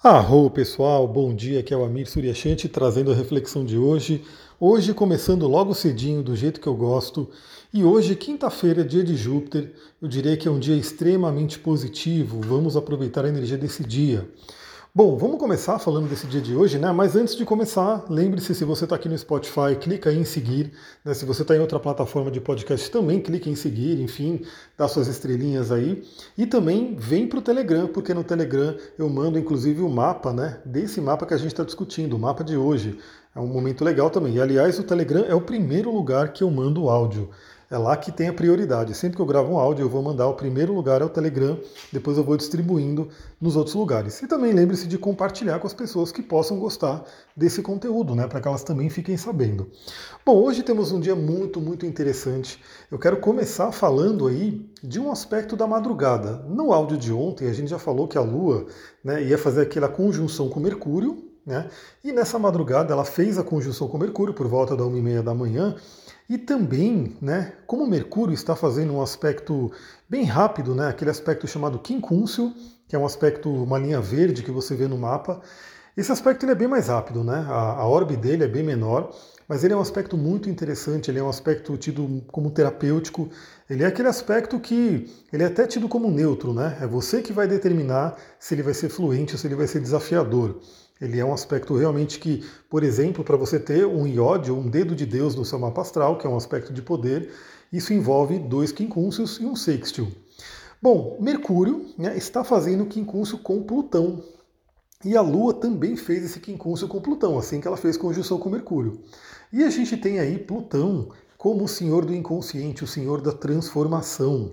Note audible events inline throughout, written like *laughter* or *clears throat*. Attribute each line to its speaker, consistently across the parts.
Speaker 1: Arro pessoal, bom dia, aqui é o Amir Suryashanti trazendo a reflexão de hoje. Hoje começando logo cedinho, do jeito que eu gosto. E hoje, quinta-feira, dia de Júpiter, eu diria que é um dia extremamente positivo. Vamos aproveitar a energia desse dia. Bom, vamos começar falando desse dia de hoje, né? Mas antes de começar, lembre-se, se você está aqui no Spotify, clica em seguir. Né? Se você está em outra plataforma de podcast, também clica em seguir, enfim, dá suas estrelinhas aí. E também vem para o Telegram, porque no Telegram eu mando inclusive o mapa, né? Desse mapa que a gente está discutindo, o mapa de hoje. É um momento legal também. E aliás, o Telegram é o primeiro lugar que eu mando áudio. É lá que tem a prioridade. Sempre que eu gravo um áudio, eu vou mandar o primeiro lugar ao Telegram, depois eu vou distribuindo nos outros lugares. E também lembre-se de compartilhar com as pessoas que possam gostar desse conteúdo, né, para que elas também fiquem sabendo. Bom, hoje temos um dia muito, muito interessante. Eu quero começar falando aí de um aspecto da madrugada. No áudio de ontem, a gente já falou que a Lua né, ia fazer aquela conjunção com Mercúrio, né? E nessa madrugada ela fez a conjunção com Mercúrio por volta da 1h30 da manhã, e também, né, como Mercúrio está fazendo um aspecto bem rápido, né, aquele aspecto chamado quincúncio, que é um aspecto, uma linha verde que você vê no mapa, esse aspecto ele é bem mais rápido, né? A, a orbe dele é bem menor, mas ele é um aspecto muito interessante, ele é um aspecto tido como terapêutico, ele é aquele aspecto que ele é até tido como neutro, né? É você que vai determinar se ele vai ser fluente ou se ele vai ser desafiador. Ele é um aspecto realmente que, por exemplo, para você ter um iode ou um dedo de Deus no seu mapa astral, que é um aspecto de poder, isso envolve dois quincúncios e um sextil. Bom, Mercúrio né, está fazendo quincúncio com Plutão. E a Lua também fez esse quincúncio com Plutão, assim que ela fez conjunção com Mercúrio. E a gente tem aí Plutão como o senhor do inconsciente, o senhor da transformação.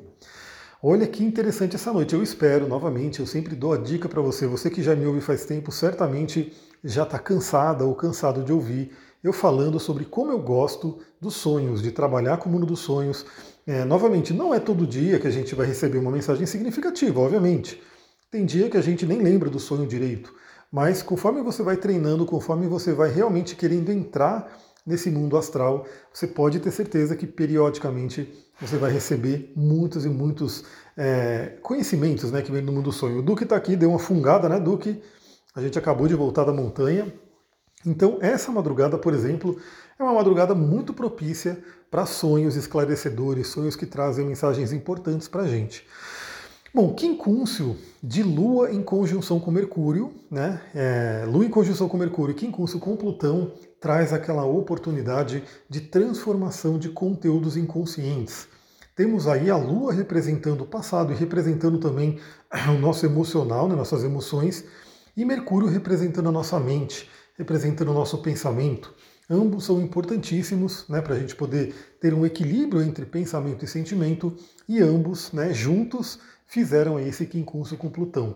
Speaker 1: Olha que interessante essa noite. Eu espero, novamente, eu sempre dou a dica para você. Você que já me ouve faz tempo, certamente já está cansada ou cansado de ouvir eu falando sobre como eu gosto dos sonhos, de trabalhar com o mundo dos sonhos. É, novamente, não é todo dia que a gente vai receber uma mensagem significativa, obviamente. Tem dia que a gente nem lembra do sonho direito. Mas conforme você vai treinando, conforme você vai realmente querendo entrar nesse mundo astral, você pode ter certeza que periodicamente você vai receber muitos e muitos é, conhecimentos né, que vem do mundo do sonho. O Duque está aqui, deu uma fungada, né, Duque? A gente acabou de voltar da montanha. Então, essa madrugada, por exemplo, é uma madrugada muito propícia para sonhos esclarecedores, sonhos que trazem mensagens importantes para a gente. Bom, quincúncio de Lua em conjunção com Mercúrio, né? É, Lua em conjunção com Mercúrio e quincúncio com Plutão traz aquela oportunidade de transformação de conteúdos inconscientes. Temos aí a Lua representando o passado e representando também *clears throat* o nosso emocional, né, nossas emoções, e Mercúrio representando a nossa mente, representando o nosso pensamento. Ambos são importantíssimos né, para a gente poder ter um equilíbrio entre pensamento e sentimento, e ambos, né, juntos, fizeram esse quincúncio com Plutão.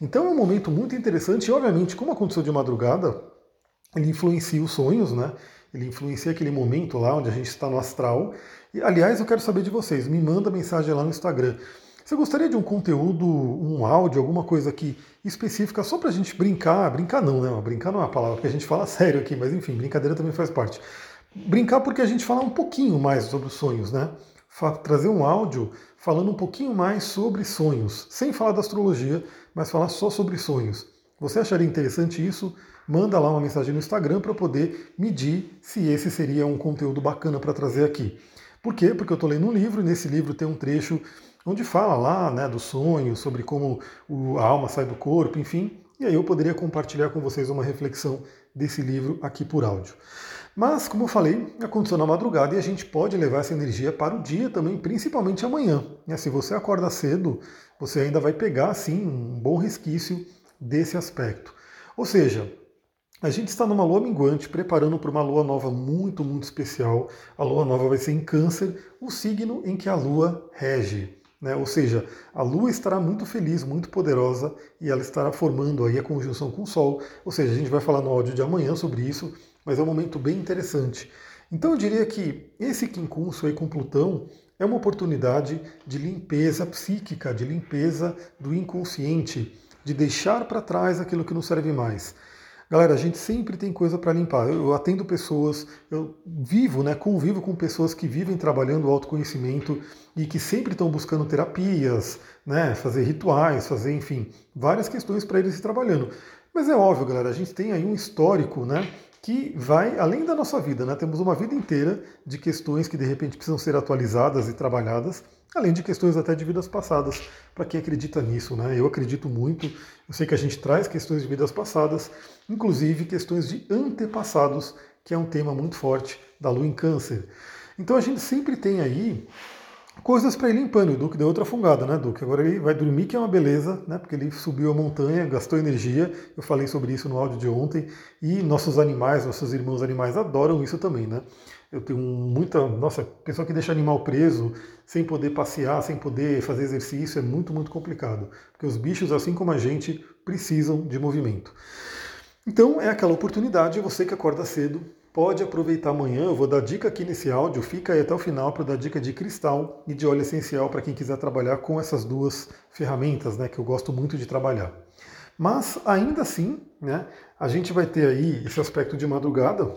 Speaker 1: Então é um momento muito interessante, e obviamente, como aconteceu de madrugada, ele influencia os sonhos, né? Ele influencia aquele momento lá onde a gente está no astral. E, aliás, eu quero saber de vocês, me manda mensagem lá no Instagram. Você gostaria de um conteúdo, um áudio, alguma coisa aqui específica só para a gente brincar? Brincar não, né? Brincar não é uma palavra que a gente fala *laughs* sério aqui, mas enfim, brincadeira também faz parte. Brincar porque a gente fala um pouquinho mais sobre os sonhos, né? Trazer um áudio falando um pouquinho mais sobre sonhos, sem falar da astrologia, mas falar só sobre sonhos. Você acharia interessante isso? Manda lá uma mensagem no Instagram para poder medir se esse seria um conteúdo bacana para trazer aqui. Por quê? Porque eu estou lendo um livro e nesse livro tem um trecho onde fala lá né, do sonho, sobre como a alma sai do corpo, enfim. E aí eu poderia compartilhar com vocês uma reflexão desse livro aqui por áudio. Mas, como eu falei, aconteceu na madrugada e a gente pode levar essa energia para o dia também, principalmente amanhã. Se você acorda cedo, você ainda vai pegar, sim, um bom resquício desse aspecto. Ou seja, a gente está numa lua minguante, preparando para uma lua nova muito, muito especial. A lua nova vai ser em Câncer, o signo em que a lua rege. Né? Ou seja, a Lua estará muito feliz, muito poderosa e ela estará formando aí a conjunção com o Sol. Ou seja, a gente vai falar no áudio de amanhã sobre isso, mas é um momento bem interessante. Então eu diria que esse quincúncio aí com Plutão é uma oportunidade de limpeza psíquica, de limpeza do inconsciente, de deixar para trás aquilo que não serve mais. Galera, a gente sempre tem coisa para limpar. Eu, atendo pessoas, eu vivo, né, convivo com pessoas que vivem trabalhando o autoconhecimento e que sempre estão buscando terapias, né, fazer rituais, fazer, enfim, várias questões para eles ir trabalhando. Mas é óbvio, galera, a gente tem aí um histórico, né, que vai além da nossa vida, né? Temos uma vida inteira de questões que de repente precisam ser atualizadas e trabalhadas, além de questões até de vidas passadas, para quem acredita nisso, né? Eu acredito muito, eu sei que a gente traz questões de vidas passadas, inclusive questões de antepassados, que é um tema muito forte da lua em câncer. Então a gente sempre tem aí coisas para ir limpando. O Duque deu outra fungada, né, Duque? Agora ele vai dormir, que é uma beleza, né? Porque ele subiu a montanha, gastou energia. Eu falei sobre isso no áudio de ontem. E nossos animais, nossos irmãos animais adoram isso também, né? Eu tenho muita. Nossa, pessoa que deixa animal preso, sem poder passear, sem poder fazer exercício, é muito, muito complicado. Porque os bichos, assim como a gente, precisam de movimento. Então é aquela oportunidade, você que acorda cedo, pode aproveitar amanhã. Eu vou dar dica aqui nesse áudio, fica aí até o final para dar dica de cristal e de óleo essencial para quem quiser trabalhar com essas duas ferramentas, né, que eu gosto muito de trabalhar. Mas ainda assim, né, a gente vai ter aí esse aspecto de madrugada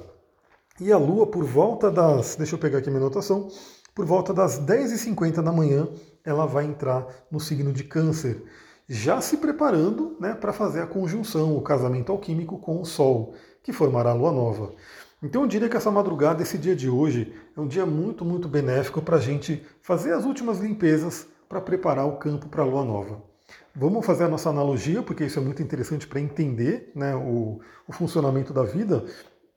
Speaker 1: e a Lua por volta das, deixa eu pegar aqui minha anotação, por volta das 10h50 da manhã, ela vai entrar no signo de Câncer, já se preparando né, para fazer a conjunção, o casamento alquímico com o Sol, que formará a Lua Nova. Então eu diria que essa madrugada, esse dia de hoje, é um dia muito, muito benéfico para a gente fazer as últimas limpezas para preparar o campo para a lua nova. Vamos fazer a nossa analogia, porque isso é muito interessante para entender né, o, o, funcionamento da vida.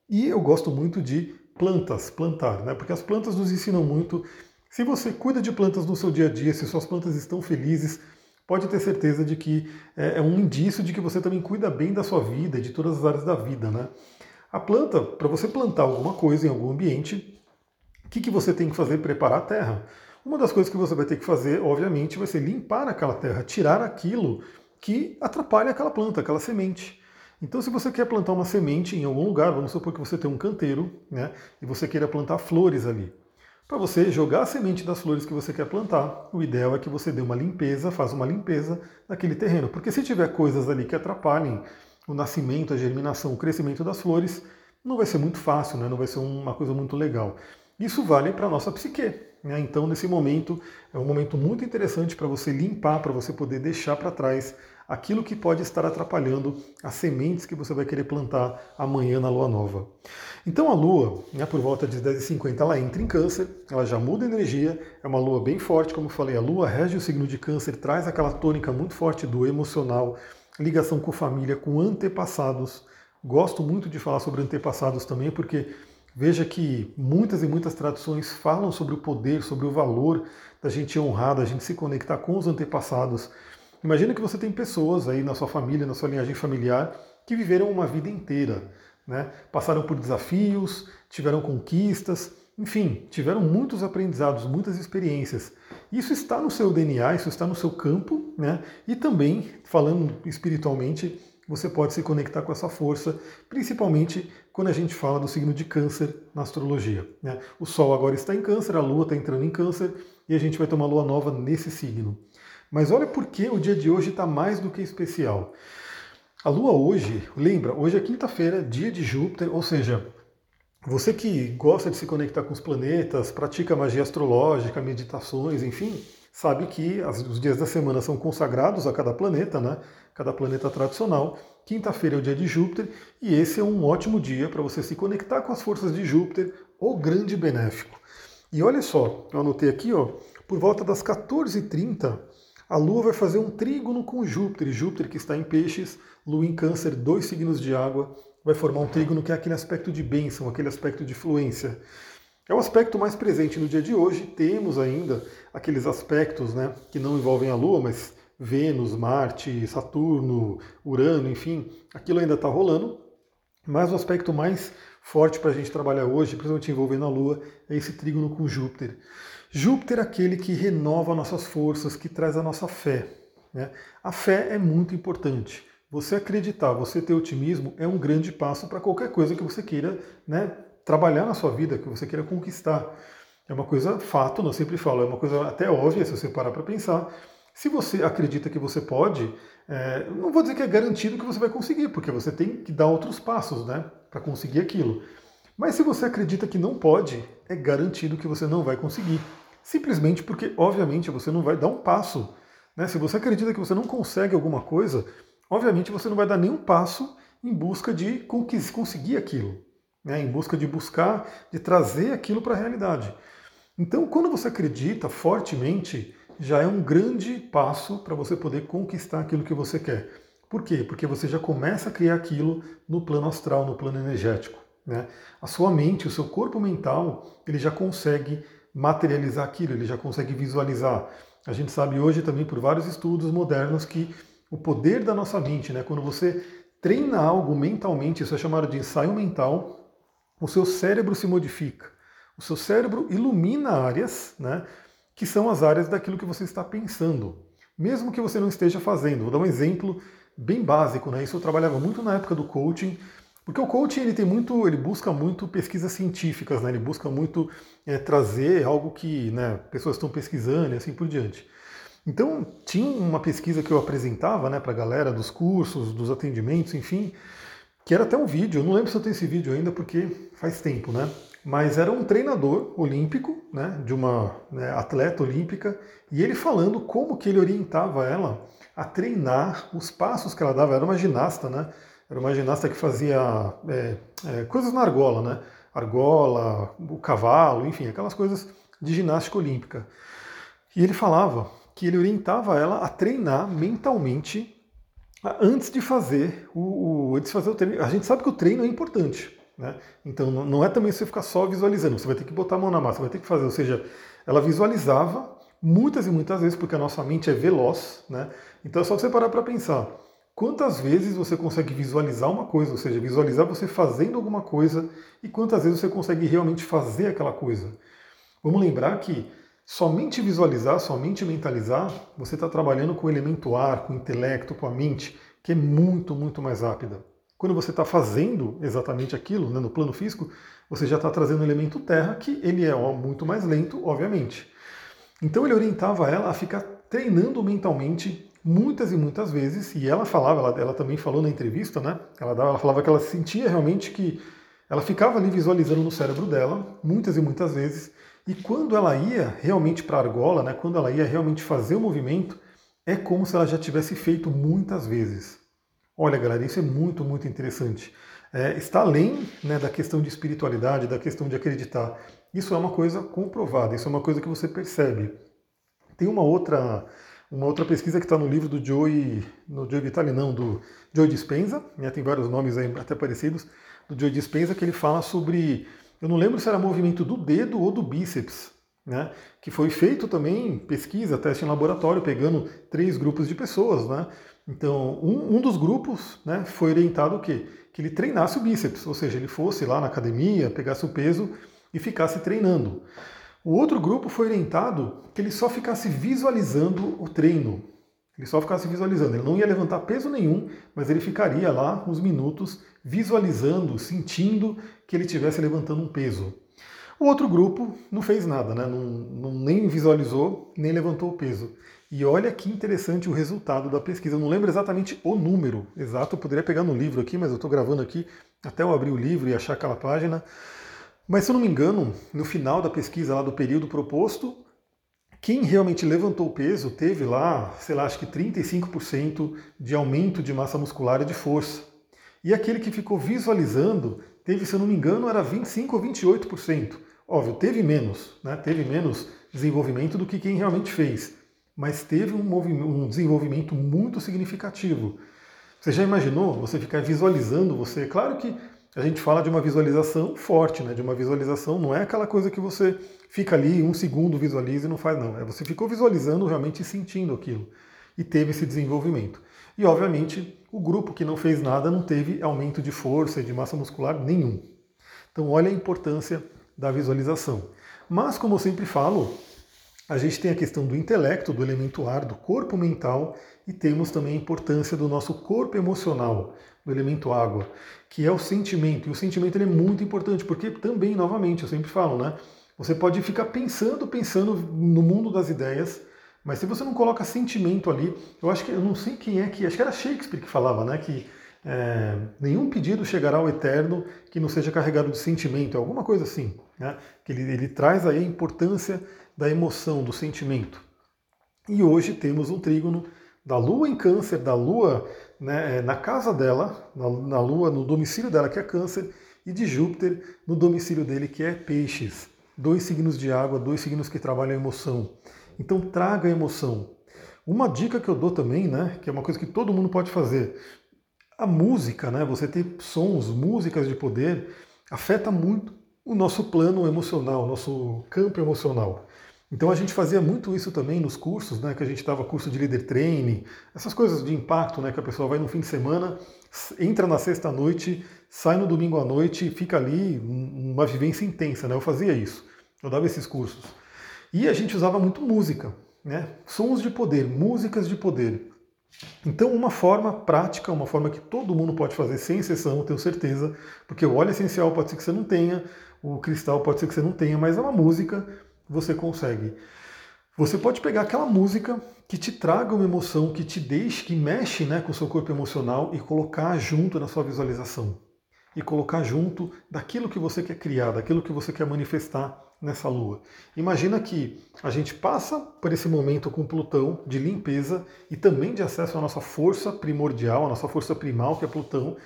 Speaker 1: E eu gosto muito de plantas, plantar, né, porque as plantas nos ensinam muito. Se você cuida de plantas no seu dia a dia, se suas plantas estão felizes, pode ter certeza de que é, é um indício de que você também cuida bem da sua vida, de todas as áreas da vida. Né? A planta, para você plantar alguma coisa em algum ambiente, o que, que você tem que fazer? Preparar a terra. Uma das coisas que você vai ter que fazer, obviamente, vai ser limpar aquela terra, tirar aquilo que atrapalha aquela planta, aquela semente. Então, se você quer plantar uma semente em algum lugar, vamos supor que você tem um canteiro, né, e você queira plantar flores ali. Para você jogar a semente das flores que você quer plantar, o ideal é que você dê uma limpeza, faça uma limpeza naquele terreno. Porque se tiver coisas ali que atrapalhem o nascimento, a germinação, o crescimento das flores, não vai ser muito fácil, né? não vai ser uma coisa muito legal. Isso vale para a nossa psique. Né? Então, nesse momento, é um momento muito interessante para você limpar, para você poder deixar para trás aquilo que pode estar atrapalhando as sementes que você vai querer plantar amanhã na lua nova. Então, a lua, né, por volta de 10h50, ela entra em câncer, ela já muda energia, é uma lua bem forte, como eu falei, a lua rege o signo de câncer, traz aquela tônica muito forte do emocional, ligação com família, com antepassados. Gosto muito de falar sobre antepassados também, porque veja que muitas e muitas tradições falam sobre o poder, sobre o valor da gente honrar, da gente se conectar com os antepassados. Imagina que você tem pessoas aí na sua família, na sua linhagem familiar, que viveram uma vida inteira, né? passaram por desafios, tiveram conquistas, enfim, tiveram muitos aprendizados, muitas experiências. Isso está no seu DNA, isso está no seu campo, né? E também, falando espiritualmente, você pode se conectar com essa força, principalmente quando a gente fala do signo de câncer na astrologia. Né? O Sol agora está em câncer, a Lua está entrando em câncer e a gente vai ter uma Lua nova nesse signo. Mas olha por que o dia de hoje está mais do que especial. A Lua hoje, lembra, hoje é quinta-feira, dia de Júpiter, ou seja, você que gosta de se conectar com os planetas, pratica magia astrológica, meditações, enfim, sabe que os dias da semana são consagrados a cada planeta, né? Cada planeta tradicional. Quinta-feira é o dia de Júpiter e esse é um ótimo dia para você se conectar com as forças de Júpiter, o grande benéfico. E olha só, eu anotei aqui, ó, por volta das 14h30, a Lua vai fazer um trígono com Júpiter, Júpiter que está em peixes, Lua em câncer, dois signos de água, vai formar um trígono que é aquele aspecto de bênção, aquele aspecto de fluência. É o aspecto mais presente no dia de hoje. Temos ainda aqueles aspectos né, que não envolvem a Lua, mas Vênus, Marte, Saturno, Urano, enfim, aquilo ainda está rolando. Mas o aspecto mais forte para a gente trabalhar hoje, principalmente envolvendo a Lua, é esse trígono com Júpiter. Júpiter é aquele que renova nossas forças, que traz a nossa fé. Né? A fé é muito importante. Você acreditar, você ter otimismo é um grande passo para qualquer coisa que você queira né, trabalhar na sua vida, que você queira conquistar. É uma coisa fato, eu sempre falo, é uma coisa até óbvia se você parar para pensar. Se você acredita que você pode, é, não vou dizer que é garantido que você vai conseguir, porque você tem que dar outros passos né, para conseguir aquilo. Mas se você acredita que não pode, é garantido que você não vai conseguir. Simplesmente porque, obviamente, você não vai dar um passo. Né? Se você acredita que você não consegue alguma coisa, obviamente você não vai dar nenhum passo em busca de conseguir aquilo, né? em busca de buscar, de trazer aquilo para a realidade. Então, quando você acredita fortemente, já é um grande passo para você poder conquistar aquilo que você quer. Por quê? Porque você já começa a criar aquilo no plano astral, no plano energético. Né? A sua mente, o seu corpo mental, ele já consegue materializar aquilo, ele já consegue visualizar. A gente sabe hoje também por vários estudos modernos que o poder da nossa mente, né, quando você treina algo mentalmente, isso é chamado de ensaio mental, o seu cérebro se modifica. O seu cérebro ilumina áreas, né, que são as áreas daquilo que você está pensando, mesmo que você não esteja fazendo. Vou dar um exemplo bem básico, né? Isso eu trabalhava muito na época do coaching, porque o coaching ele tem muito, ele busca muito pesquisas científicas, né? Ele busca muito é, trazer algo que né, pessoas estão pesquisando e assim por diante. Então tinha uma pesquisa que eu apresentava né, para a galera dos cursos, dos atendimentos, enfim, que era até um vídeo. Eu não lembro se eu tenho esse vídeo ainda porque faz tempo, né? Mas era um treinador olímpico, né, de uma né, atleta olímpica, e ele falando como que ele orientava ela a treinar os passos que ela dava. Era uma ginasta, né? Era uma ginasta que fazia é, é, coisas na argola, né? Argola, o cavalo, enfim, aquelas coisas de ginástica olímpica. E ele falava que ele orientava ela a treinar mentalmente antes de fazer o, o, antes de fazer o treino. A gente sabe que o treino é importante, né? Então não é também você ficar só visualizando, você vai ter que botar a mão na massa, vai ter que fazer. Ou seja, ela visualizava muitas e muitas vezes, porque a nossa mente é veloz, né? Então é só você parar para pensar. Quantas vezes você consegue visualizar uma coisa, ou seja, visualizar você fazendo alguma coisa, e quantas vezes você consegue realmente fazer aquela coisa? Vamos lembrar que somente visualizar, somente mentalizar, você está trabalhando com o elemento ar, com o intelecto, com a mente, que é muito, muito mais rápida. Quando você está fazendo exatamente aquilo né, no plano físico, você já está trazendo o elemento terra, que ele é muito mais lento, obviamente. Então ele orientava ela a ficar treinando mentalmente muitas e muitas vezes, e ela falava, ela, ela também falou na entrevista, né? Ela, ela falava que ela sentia realmente que ela ficava ali visualizando no cérebro dela, muitas e muitas vezes, e quando ela ia realmente para a argola, né, quando ela ia realmente fazer o movimento, é como se ela já tivesse feito muitas vezes. Olha, galera, isso é muito, muito interessante. É, está além né, da questão de espiritualidade, da questão de acreditar. Isso é uma coisa comprovada, isso é uma coisa que você percebe. Tem uma outra uma outra pesquisa que está no livro do Joey, no Joey Vitale não, do Joey Dispenza, né, tem vários nomes aí até parecidos, do Joey Dispenza, que ele fala sobre, eu não lembro se era movimento do dedo ou do bíceps, né, que foi feito também pesquisa, teste em laboratório, pegando três grupos de pessoas, né, então um, um dos grupos né, foi orientado o quê? Que ele treinasse o bíceps, ou seja, ele fosse lá na academia, pegasse o peso e ficasse treinando. O outro grupo foi orientado que ele só ficasse visualizando o treino. Ele só ficasse visualizando. Ele não ia levantar peso nenhum, mas ele ficaria lá uns minutos visualizando, sentindo que ele estivesse levantando um peso. O outro grupo não fez nada, né? não, não, nem visualizou, nem levantou o peso. E olha que interessante o resultado da pesquisa. Eu não lembro exatamente o número exato, eu poderia pegar no livro aqui, mas eu estou gravando aqui até eu abrir o livro e achar aquela página. Mas se eu não me engano, no final da pesquisa lá do período proposto, quem realmente levantou o peso teve lá, sei lá, acho que 35% de aumento de massa muscular e de força. E aquele que ficou visualizando teve, se eu não me engano, era 25 ou 28%. Óbvio, teve menos, né? teve menos desenvolvimento do que quem realmente fez, mas teve um, um desenvolvimento muito significativo. Você já imaginou você ficar visualizando você? Claro que a gente fala de uma visualização forte, né? De uma visualização, não é aquela coisa que você fica ali um segundo visualiza e não faz, não. É você ficou visualizando realmente e sentindo aquilo. E teve esse desenvolvimento. E obviamente o grupo que não fez nada não teve aumento de força e de massa muscular nenhum. Então olha a importância da visualização. Mas como eu sempre falo, a gente tem a questão do intelecto, do elemento ar, do corpo mental e temos também a importância do nosso corpo emocional, do elemento água, que é o sentimento. E o sentimento é muito importante, porque também, novamente, eu sempre falo, né? Você pode ficar pensando, pensando no mundo das ideias, Mas se você não coloca sentimento ali, eu acho que eu não sei quem é que, acho que era Shakespeare que falava, né? Que é, nenhum pedido chegará ao eterno que não seja carregado de sentimento, alguma coisa assim. Né? Que ele, ele traz aí a importância da emoção, do sentimento. E hoje temos um trígono da Lua em Câncer, da Lua né, é, na casa dela, na, na Lua, no domicílio dela, que é Câncer, e de Júpiter no domicílio dele, que é Peixes. Dois signos de água, dois signos que trabalham a emoção. Então traga a emoção. Uma dica que eu dou também, né, que é uma coisa que todo mundo pode fazer, a música, né, você ter sons, músicas de poder, afeta muito o nosso plano emocional, nosso campo emocional. Então a gente fazia muito isso também nos cursos, né, que a gente dava curso de líder training, essas coisas de impacto, né, que a pessoa vai no fim de semana, entra na sexta noite, sai no domingo à noite e fica ali uma vivência intensa, né? Eu fazia isso. Eu dava esses cursos. E a gente usava muito música, né? Sons de poder, músicas de poder. Então, uma forma prática, uma forma que todo mundo pode fazer sem exceção, tenho certeza, porque o óleo essencial pode ser que você não tenha, o cristal pode ser que você não tenha, mas é uma música você consegue. Você pode pegar aquela música que te traga uma emoção, que te deixe, que mexe né, com o seu corpo emocional e colocar junto na sua visualização. E colocar junto daquilo que você quer criar, daquilo que você quer manifestar nessa lua. Imagina que a gente passa por esse momento com Plutão de limpeza e também de acesso à nossa força primordial, à nossa força primal, que é Plutão,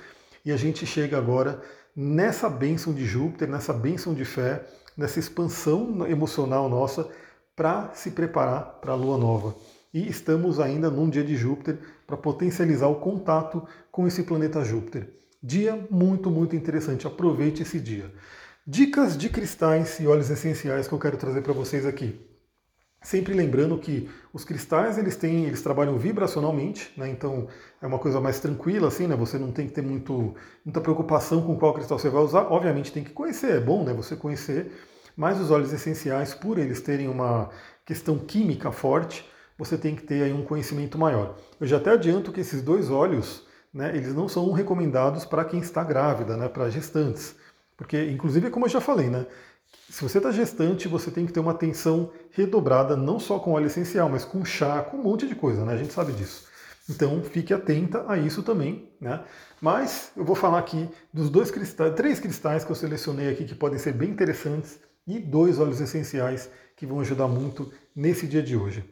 Speaker 1: e a gente chega agora nessa bênção de Júpiter, nessa bênção de fé, nessa expansão emocional nossa para se preparar para a lua nova. E estamos ainda num dia de Júpiter para potencializar o contato com esse planeta Júpiter. Dia muito, muito interessante. Aproveite esse dia. Dicas de cristais e óleos essenciais que eu quero trazer para vocês aqui. Sempre lembrando que os cristais eles têm, eles trabalham vibracionalmente, né? Então é uma coisa mais tranquila assim, né? Você não tem que ter muito, muita preocupação com qual cristal você vai usar. Obviamente tem que conhecer, é bom, né? Você conhecer. Mas os óleos essenciais, por eles terem uma questão química forte, você tem que ter aí um conhecimento maior. Eu já até adianto que esses dois óleos, né? Eles não são recomendados para quem está grávida, né? Para gestantes, porque inclusive como eu já falei, né? Se você está gestante, você tem que ter uma atenção redobrada, não só com óleo essencial, mas com chá, com um monte de coisa, né? A gente sabe disso. Então fique atenta a isso também, né? Mas eu vou falar aqui dos dois cristais, três cristais que eu selecionei aqui que podem ser bem interessantes e dois óleos essenciais que vão ajudar muito nesse dia de hoje.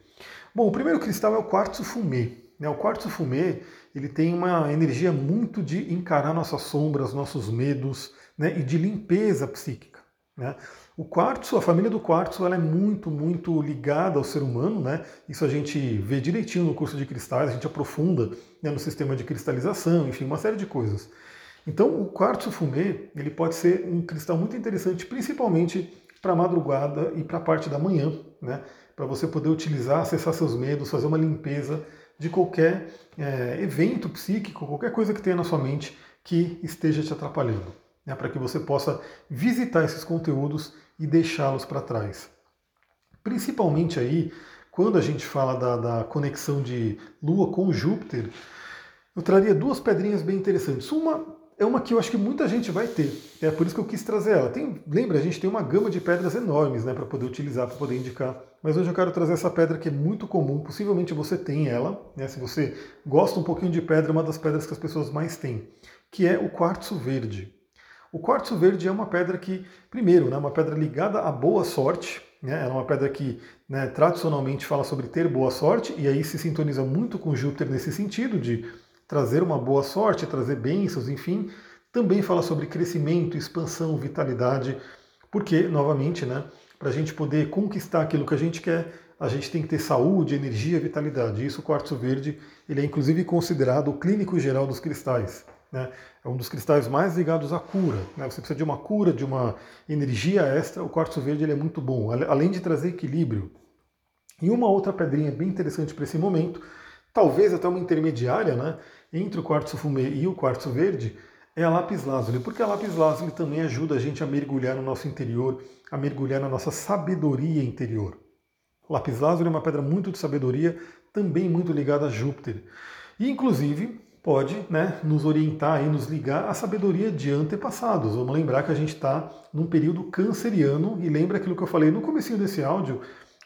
Speaker 1: Bom, o primeiro cristal é o quartzo fumê. Né? O quartzo fumê ele tem uma energia muito de encarar nossas sombras, nossos medos, né? e de limpeza psíquica. Né? O quartzo, a família do quartzo, ela é muito, muito ligada ao ser humano, né? Isso a gente vê direitinho no curso de cristais, a gente aprofunda né, no sistema de cristalização, enfim, uma série de coisas. Então, o quartzo fumê, ele pode ser um cristal muito interessante, principalmente para a madrugada e para a parte da manhã, né? Para você poder utilizar, acessar seus medos, fazer uma limpeza de qualquer é, evento psíquico, qualquer coisa que tenha na sua mente que esteja te atrapalhando né, para que você possa visitar esses conteúdos e deixá-los para trás. Principalmente aí, quando a gente fala da, da, conexão de Lua com Júpiter, eu traria duas pedrinhas bem interessantes. Uma é uma que eu acho que muita gente vai ter, é por isso que eu quis trazer ela. Tem, lembra, a gente tem uma gama de pedras enormes né, para poder utilizar, para poder indicar. Mas hoje eu quero trazer essa pedra que é muito comum, possivelmente você tem ela, né, se você gosta um pouquinho de pedra, é uma das pedras que as pessoas mais têm, que é o quartzo verde. O quartzo verde é uma pedra que, primeiro, é né, uma pedra ligada à boa sorte, né, é uma pedra que né, tradicionalmente fala sobre ter boa sorte, e aí se sintoniza muito com Júpiter nesse sentido de trazer uma boa sorte, trazer bênçãos, enfim. Também fala sobre crescimento, expansão, vitalidade, porque, novamente, né, para a gente poder conquistar aquilo que a gente quer, a gente tem que ter saúde, energia, vitalidade. Isso o quartzo verde, ele é inclusive considerado o clínico geral dos cristais. Né? É um dos cristais mais ligados à cura. Né? Você precisa de uma cura, de uma energia extra. O quartzo verde ele é muito bom, além de trazer equilíbrio. E uma outra pedrinha bem interessante para esse momento, talvez até uma intermediária né, entre o quartzo fumê e o quartzo verde, é a lápis lazuli, porque a lápis lazuli também ajuda a gente a mergulhar no nosso interior, a mergulhar na nossa sabedoria interior. Lápis lazuli é uma pedra muito de sabedoria, também muito ligada a Júpiter. E, inclusive, pode né, nos orientar e nos ligar à sabedoria de antepassados. Vamos lembrar que a gente está num período canceriano, e lembra aquilo que eu falei no começo desse áudio,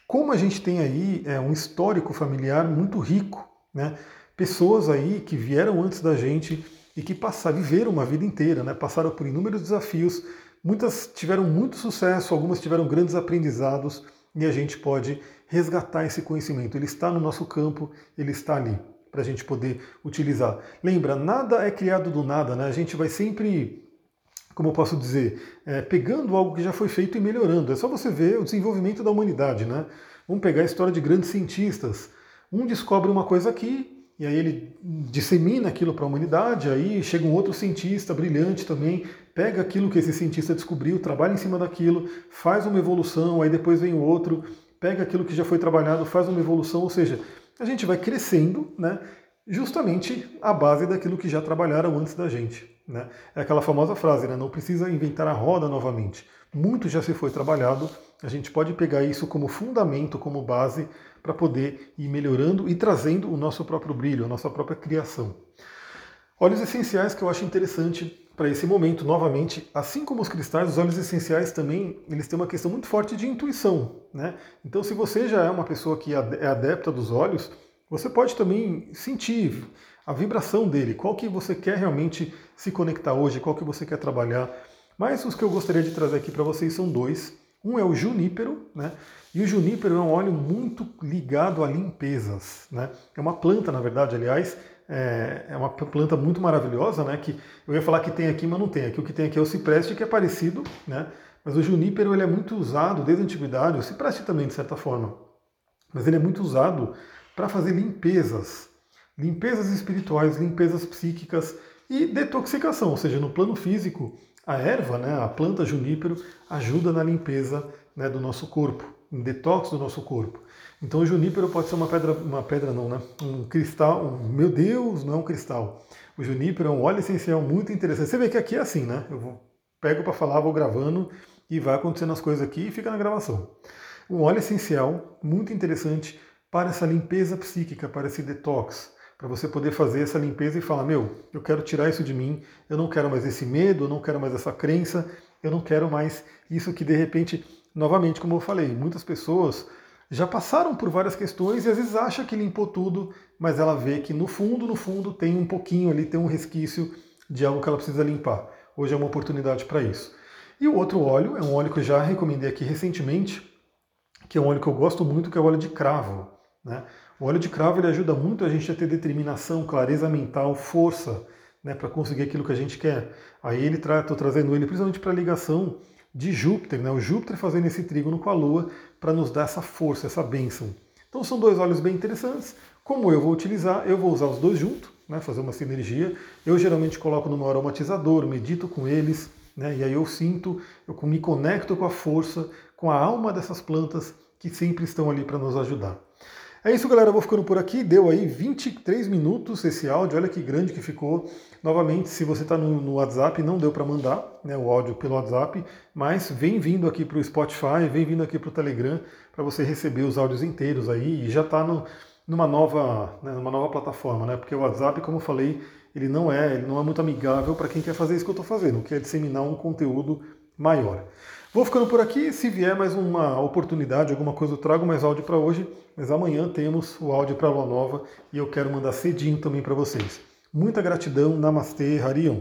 Speaker 1: como a gente tem aí é, um histórico familiar muito rico, né? Pessoas aí que vieram antes da gente e que passaram, viveram uma vida inteira, né? passaram por inúmeros desafios, muitas tiveram muito sucesso, algumas tiveram grandes aprendizados e a gente pode resgatar esse conhecimento. Ele está no nosso campo, ele está ali para a gente poder utilizar. Lembra, nada é criado do nada, né? A gente vai sempre, como eu posso dizer, é, pegando algo que já foi feito e melhorando. É só você ver o desenvolvimento da humanidade, né? Vamos pegar a história de grandes cientistas. Um descobre uma coisa aqui, e aí ele dissemina aquilo para a humanidade, aí chega um outro cientista brilhante também, pega aquilo que esse cientista descobriu, trabalha em cima daquilo, faz uma evolução, aí depois vem o outro, pega aquilo que já foi trabalhado, faz uma evolução, ou seja, a gente vai crescendo, né? Justamente à base daquilo que já trabalharam antes da gente. Né? É aquela famosa frase, né? Não precisa inventar a roda novamente. Muito já se foi trabalhado, a gente pode pegar isso como fundamento, como base para poder ir melhorando e trazendo o nosso próprio brilho, a nossa própria criação. Óleos essenciais que eu acho interessante para esse momento, novamente, assim como os cristais, os óleos essenciais também, eles têm uma questão muito forte de intuição, né? Então, se você já é uma pessoa que é adepta dos óleos, você pode também sentir a vibração dele, qual que você quer realmente se conectar hoje, qual que você quer trabalhar. Mas os que eu gostaria de trazer aqui para vocês são dois. Um é o junípero, né? E o junípero é um óleo muito ligado a limpezas, né? É uma planta, na verdade, aliás, é, é uma planta muito maravilhosa, né? Que eu ia falar que tem aqui, mas não tem. Aqui o que tem aqui é o cipreste, que é parecido, né? Mas o junípero ele é muito usado desde a antiguidade, o cipreste também, de certa forma. Mas ele é muito usado para fazer limpezas, limpezas espirituais, limpezas psíquicas e detoxicação, ou seja, no plano físico, a erva, né, a planta junípero, ajuda na limpeza né, do nosso corpo, em detox do nosso corpo. Então o junípero pode ser uma pedra, uma pedra não, né? Um cristal, um, meu Deus, não é um cristal. O junípero é um óleo essencial muito interessante. Você vê que aqui é assim, né? Eu vou, pego para falar, vou gravando e vai acontecendo as coisas aqui e fica na gravação. Um óleo essencial muito interessante para essa limpeza psíquica, para esse detox para você poder fazer essa limpeza e falar: meu, eu quero tirar isso de mim, eu não quero mais esse medo, eu não quero mais essa crença, eu não quero mais isso que de repente, novamente, como eu falei, muitas pessoas já passaram por várias questões e às vezes acha que limpou tudo, mas ela vê que no fundo, no fundo, tem um pouquinho ali, tem um resquício de algo que ela precisa limpar. Hoje é uma oportunidade para isso. E o outro óleo é um óleo que eu já recomendei aqui recentemente, que é um óleo que eu gosto muito, que é o óleo de cravo. Né? O óleo de cravo ele ajuda muito a gente a ter determinação, clareza mental, força, né, para conseguir aquilo que a gente quer. Aí ele estou tra trazendo ele principalmente para ligação de Júpiter, né, o Júpiter fazendo esse trígono com a Lua para nos dar essa força, essa bênção. Então são dois óleos bem interessantes. Como eu vou utilizar? Eu vou usar os dois juntos, né, fazer uma sinergia. Eu geralmente coloco no meu aromatizador, medito com eles, né, e aí eu sinto, eu me conecto com a força, com a alma dessas plantas que sempre estão ali para nos ajudar. É isso, galera. Eu vou ficando por aqui. Deu aí 23 minutos esse áudio. Olha que grande que ficou. Novamente, se você está no, no, WhatsApp, não deu para mandar né, o áudio pelo WhatsApp, mas vem vindo aqui para o Spotify, vem vindo aqui para o Telegram para você receber os áudios inteiros aí e já está numa nova, né, numa nova plataforma, né? Porque o WhatsApp, como eu falei, ele não é, ele não é muito amigável para quem quer fazer isso que eu estou fazendo, que é disseminar um conteúdo maior. Vou ficando por aqui. Se vier mais uma oportunidade, alguma coisa, eu trago mais áudio para hoje. Mas amanhã temos o áudio para a Lua Nova e eu quero mandar cedinho também para vocês. Muita gratidão. Namastê, Harion.